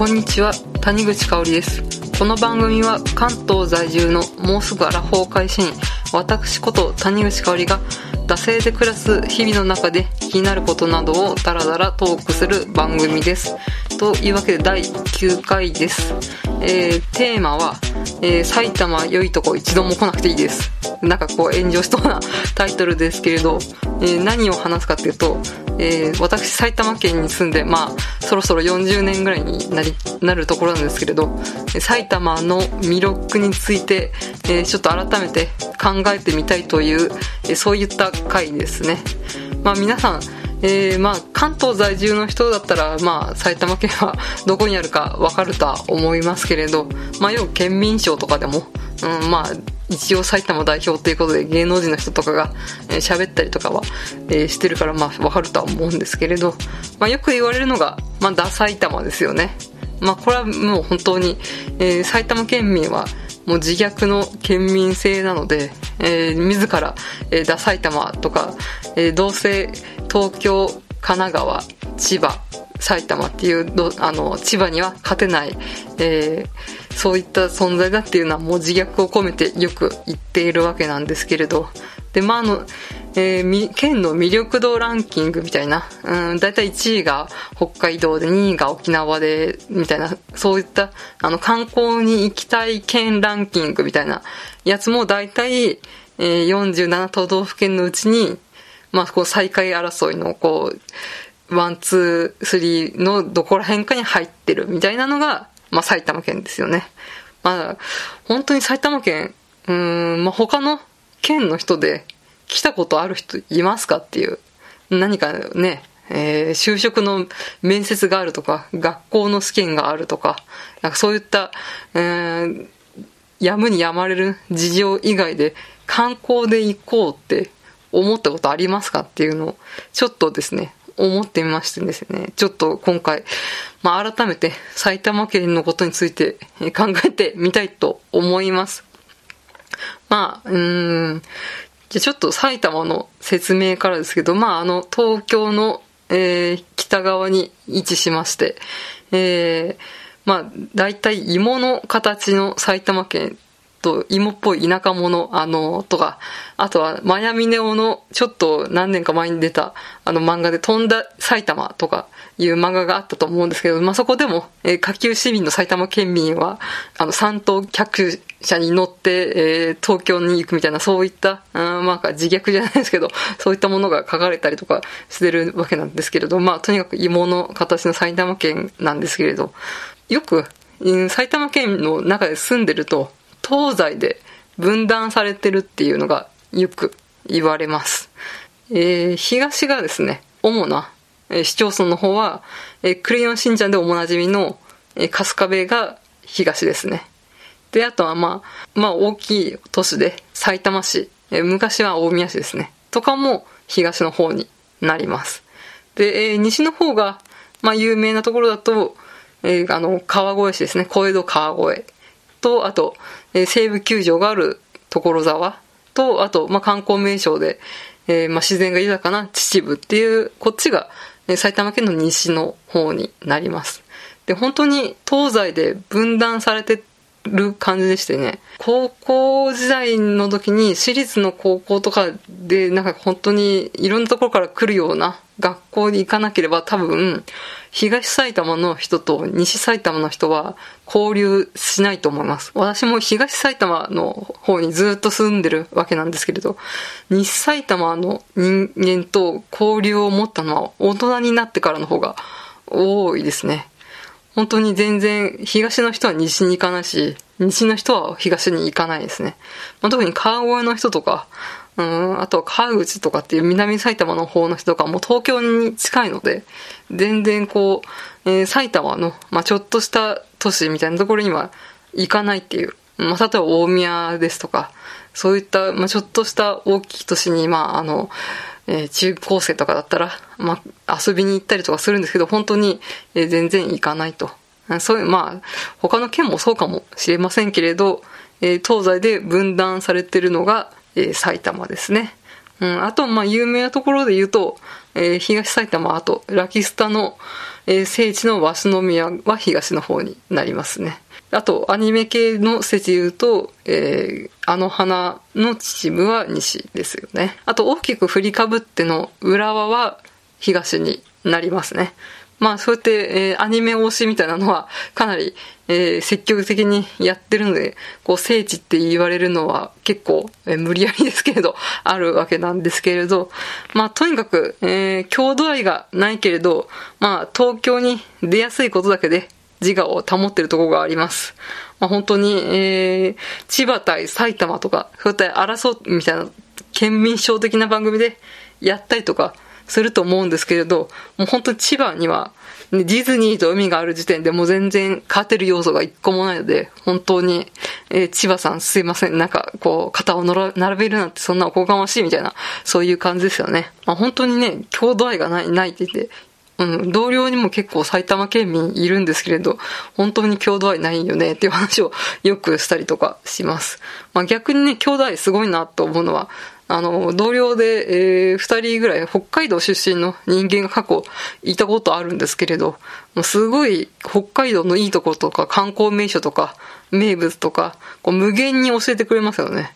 こんにちは。谷口香織です。この番組は関東在住のもうすぐアラフォー会社員私こと谷口香織が惰性で暮らす日々の中で気になることなどをダラダラトークする番組です。というわけで第9回です、えーテーマは、えー埼玉良いとこ一度も来なくていいです。なんかこう炎上しそうなタイトルですけれど、えー何を話すかっていうと、えー私埼玉県に住んでまあそろそろ40年ぐらいになりなるところなんですけれど埼玉の魅力について、えーちょっと改めて考えてみたいという、えそういった回ですね。まあ皆さんえーまあ、関東在住の人だったら、まあ、埼玉県は どこにあるか分かるとは思いますけれど、まあ、要は県民賞とかでも、うん、まあ、一応埼玉代表ということで芸能人の人とかがえー喋、ったりとかは、えーしてるから、まあ、分かるとは思うんですけれど、まあ、よく言われるのが、まあ、ダ埼玉ですよね。まあ、これはもう本当に、えー埼玉県民はもう自虐の県民性なので、えー自ら、えー、ダ埼玉とか、えーどうせ東京、神奈川、千葉、埼玉っていうあの千葉には勝てない、えーそういった存在だっていうのはもう自虐を込めてよく言っているわけなんですけれど。でまああの、えー県の魅力度ランキングみたいな、うん、だいたい1位が北海道で2位が沖縄でみたいなそういったあの観光に行きたい県ランキングみたいなやつもだいたい、えー47都道府県のうちにまあ、こう最下位争いのこう one two three のどこら辺かに入ってるみたいなのが、まあ、埼玉県ですよね。まあ、本当に埼玉県、うん、まあ、他の県の人で来たことある人いますかっていう、何かね、えー就職の面接があるとか、学校の試験があるとか、なんかそういった、えーやむにやまれる事情以外で観光で行こうって思ったことありますかっていうのをちょっとですね思ってみましてですねちょっと今回、まあ、改めて埼玉県のことについて考えてみたいと思います。まあうーんじゃちょっと埼玉の説明からですけどまああの東京の、えー北側に位置しましてえーまあ、大体芋の形の埼玉県と芋っぽい田舎者、あの、とか、あとは、マヤミネオの、ちょっと何年か前に出た、あの漫画で飛んだ埼玉とかいう漫画があったと思うんですけど、まあ、そこでも、えー下級市民の埼玉県民は、あの、三等客車に乗って、えー東京に行くみたいな、そういった、うん、まあ、自虐じゃないですけど、そういったものが書かれたりとかしてるわけなんですけれど、まあ、とにかく芋の形の埼玉県なんですけれど、よく、埼玉県の中で住んでると、東西で分断されてるっていうのがよく言われます。えー東がですね、主な、え市町村の方は、えークレヨンしんちゃんでおもなじみの、えー春日部が東ですね。で、あとはまあ、まあ大きい都市で、埼玉市、えー昔は大宮市ですね。とかも東の方になります。で、えー西の方が、まあ有名なところだと、えーあの、川越市ですね。小江戸川越と、あと、えー西武球場がある所沢と、あと、まあ観光名所で、えーまあ自然が豊かな秩父っていう、こっちが、え埼玉県の西の方になります。で、本当に東西で分断されてる感じでしてね、高校時代の時に私立の高校とかで、なんか本当にいろんなところから来るような学校に行かなければ多分、東埼玉の人と西埼玉の人は交流しないと思います。私も東埼玉の方にずっと住んでるわけなんですけれど、西埼玉の人間と交流を持ったのは大人になってからの方が多いですね。本当に全然東の人は西に行かないし、西の人は東に行かないですね。まあ、特に川越の人とか、うん、あとは川口とかっていう南埼玉の方の人とかも東京に近いので、全然こう、えー埼玉の、まあ、ちょっとした都市みたいなところには行かないっていう。まあ、例えば大宮ですとか、そういった、まあ、ちょっとした大きい都市に、まあ、あの、えー中高生とかだったら、まあ、遊びに行ったりとかするんですけど、本当に、えー全然行かないと。そういう、まあ、他の県もそうかもしれませんけれど、えー東西で分断されてるのが、えー埼玉ですね。うん、あと、まあ、有名なところで言うと、えー東埼玉、あと、ラキスタの、えー、聖地の鷲宮は東の方になりますね。あと、アニメ系の説言うと、えー、あの花の秩父は西ですよね。あと、大きく振りかぶっての浦和は東になりますね。まあ、そうやって、えー、アニメ推しみたいなのは、かなり、えー、積極的にやってるので、こう、聖地って言われるのは結構、えー、無理やりですけれど、あるわけなんですけれど、まあ、とにかく、えー、郷土愛がないけれど、まあ、東京に出やすいことだけで、自我を保ってるところがあります。まあ、本当に、えー、千葉対埼玉とか、そうやって争うみたいな、県民賞的な番組でやったりとか、すると思うんですけれど、もう本当に千葉には、ねディズニーと海がある時点でもう全然勝てる要素が一個もないので、本当に、えー、千葉さんすいません。なんか、こう、肩を並べるなんてそんなおこがましいみたいな、そういう感じですよね。まあ、本当にね、郷土愛がない、ないって言って、うん、同僚にも結構埼玉県民いるんですけれど、本当に郷土愛ないよねっていう話をよくしたりとかします。まあ逆にね、郷土愛すごいなと思うのは、あの、同僚で、えー、二人ぐらい北海道出身の人間が過去いたことあるんですけれど、もうすごい北海道のいいとことか観光名所とか名物とか、こう無限に教えてくれますよね。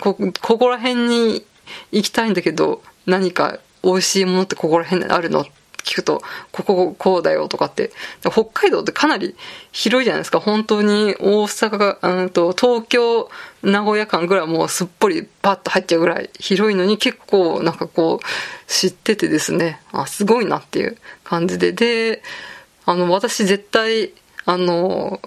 こ、ここら辺に行きたいんだけど、何か美味しいものってここら辺にあるの聞くと、こここうだよとかって、北海道ってかなり広いじゃないですか。本当に大阪が、うんと、東京、名古屋間ぐらいもうすっぽりパッと入っちゃうぐらい広いのに結構なんかこう知っててですね、あ、すごいなっていう感じで。で、あの、私絶対、あの、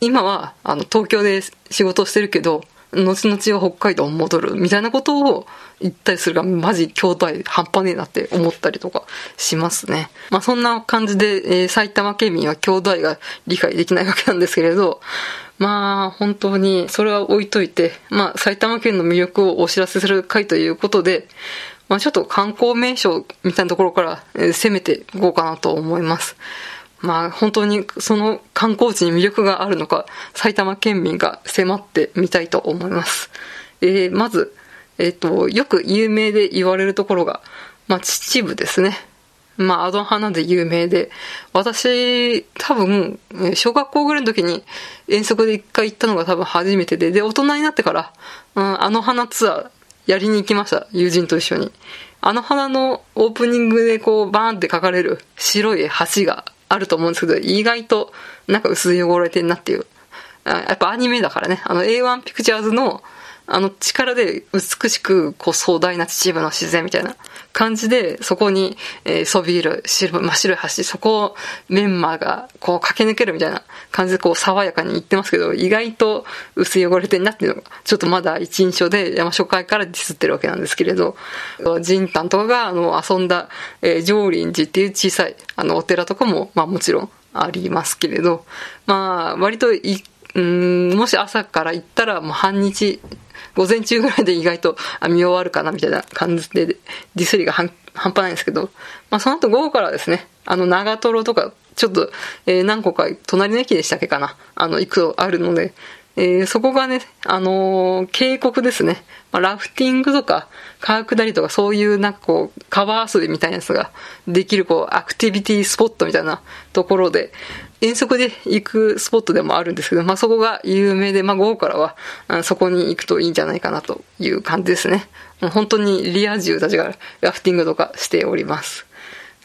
今はあの東京で仕事してるけど、後々は北海道戻るみたいなことを言ったりするが、マジ京都愛半端ねえなって思ったりとかしますね。まあそんな感じで、えー、埼玉県民は京都愛が理解できないわけなんですけれど、まあ本当にそれは置いといて、まあ埼玉県の魅力をお知らせする回ということで、まあちょっと観光名所みたいなところから、えー、攻めていこうかなと思います。まあ本当にその観光地に魅力があるのか、埼玉県民が迫ってみたいと思います。えー、まず、えっ、ー、と、よく有名で言われるところが、まあ秩父ですね。まあ、アド花で有名で、私、多分、小学校ぐらいの時に遠足で一回行ったのが多分初めてで、で、大人になってから、うん、あの花ツアーやりに行きました。友人と一緒に。あの花のオープニングでこう、バーンって書かれる白い橋があると思うんですけど、意外となんか薄汚れてんなっていう。やっぱアニメだからね。あの A1 ピクチャーズのあの力で美しくこう壮大な秩父の自然みたいな感じで、そこに、えー、そびえる白真っ白い橋、そこをメンマがこう駆け抜けるみたいな感じでこう爽やかに言ってますけど、意外と薄い汚れてんなっていうのが、ちょっとまだ一印象で山初回からディスってるわけなんですけれど、ジンタンとかがあの遊んだ、えー、上林寺っていう小さいあのお寺とかも、まあもちろんありますけれど、まあ割とい、うん、もし朝から行ったらもう半日午前中ぐらいで意外と見終わるかなみたいな感じでディスりが半端ないんですけど、まあその後午後からですね、あの長瀞とかちょっと、えー、何個か隣の駅でしたっけかな、あの行くとあるので、えー、そこがね、あのー、渓谷ですね。まあ、ラフティングとか、川下りとか、そういうなんかこう、川遊びみたいなやつができる、こう、アクティビティスポットみたいなところで、遠足で行くスポットでもあるんですけど、まあ、そこが有名で、まあ、午後からは、そこに行くといいんじゃないかなという感じですね。もう本当にリア充たちがラフティングとかしております。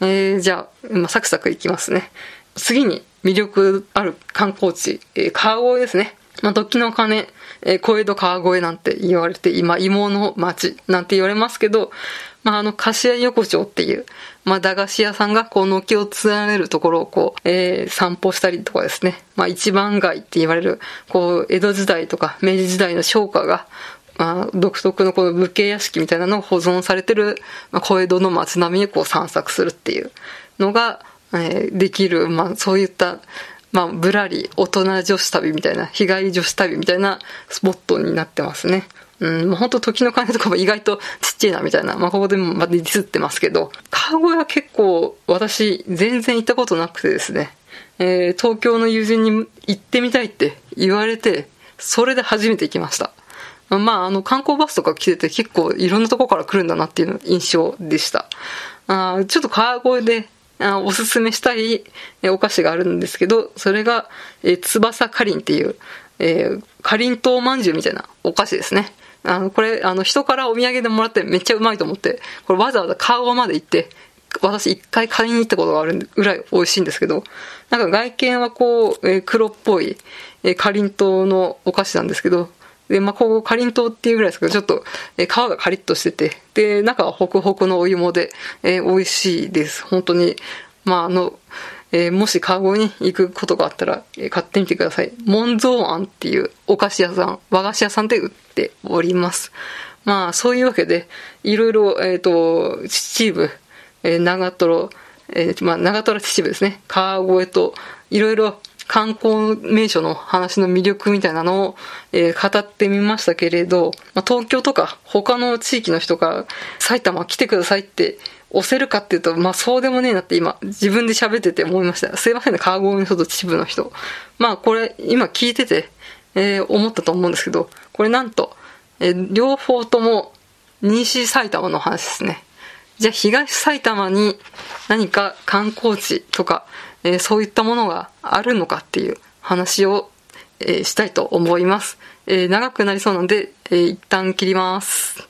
えー、じゃあ、まあ、サクサク行きますね。次に魅力ある観光地、えー、川越ですね。まあ、時の鐘、えー、小江戸川越なんて言われて、今、芋の町なんて言われますけど、まあ、あの、柏横丁っていう、まあ、駄菓子屋さんがこう軒を連ねるところをこう、えー、散歩したりとかですね、まあ、一番街って言われる、こう、江戸時代とか明治時代の商家が、まあ、独特のこの武家屋敷みたいなのを保存されてる、まあ、小江戸の街並みにこう散策するっていうのが、えー、できる、まあ、そういった、まあ、ぶらり、大人女子旅みたいな、日帰り女子旅みたいなスポットになってますね。うん、もう本当時の鐘とかも意外とちっちゃいなみたいな、まあ、ここでもまディスってますけど、川越は結構私全然行ったことなくてですね、えー、東京の友人に行ってみたいって言われて、それで初めて行きました。まあ、あの、観光バスとか来てて結構いろんなとこから来るんだなっていう印象でした。あちょっと川越であおすすめしたいお菓子があるんですけど、それが、えー、翼かりんっていう、えー、かりんとうまんじゅうみたいなお菓子ですね。あの、これ、あの、人からお土産でもらってめっちゃうまいと思って、これわざわざカーゴまで行って、私一回買いに行ったことがあるぐらい美味しいんですけど、なんか外見はこう、えー、黒っぽい、えー、かりんとうのお菓子なんですけど、で、まあ、こう、かりんとうっていうぐらいですけど、ちょっと、えー、皮がカリッとしてて、で、中はホクホクのお芋で、えー、美味しいです。本当に、まあ、あの、えー、もしカゴに行くことがあったら、えー、買ってみてください。モンゾーアンっていうお菓子屋さん、和菓子屋さんで売っております。まあ、そういうわけで、いろいろ、えっ、ー、と、秩父、えー、長瀞、えー、まあ、長瀞秩父ですね。川越と、いろいろ観光名所の話の魅力みたいなのを、えー、語ってみましたけれど、まあ、東京とか他の地域の人が埼玉来てくださいって押せるかっていうと、まあそうでもねえなって今自分で喋ってて思いました。すいませんね、川越の人と秩父の人。まあこれ今聞いてて、えー、思ったと思うんですけど、これなんと、えー、両方とも西埼玉の話ですね。じゃあ東埼玉に何か観光地とか、えー、そういったものがあるのかっていう話を、えー、したいと思います。え、長くなりそうなので、え一旦切ります。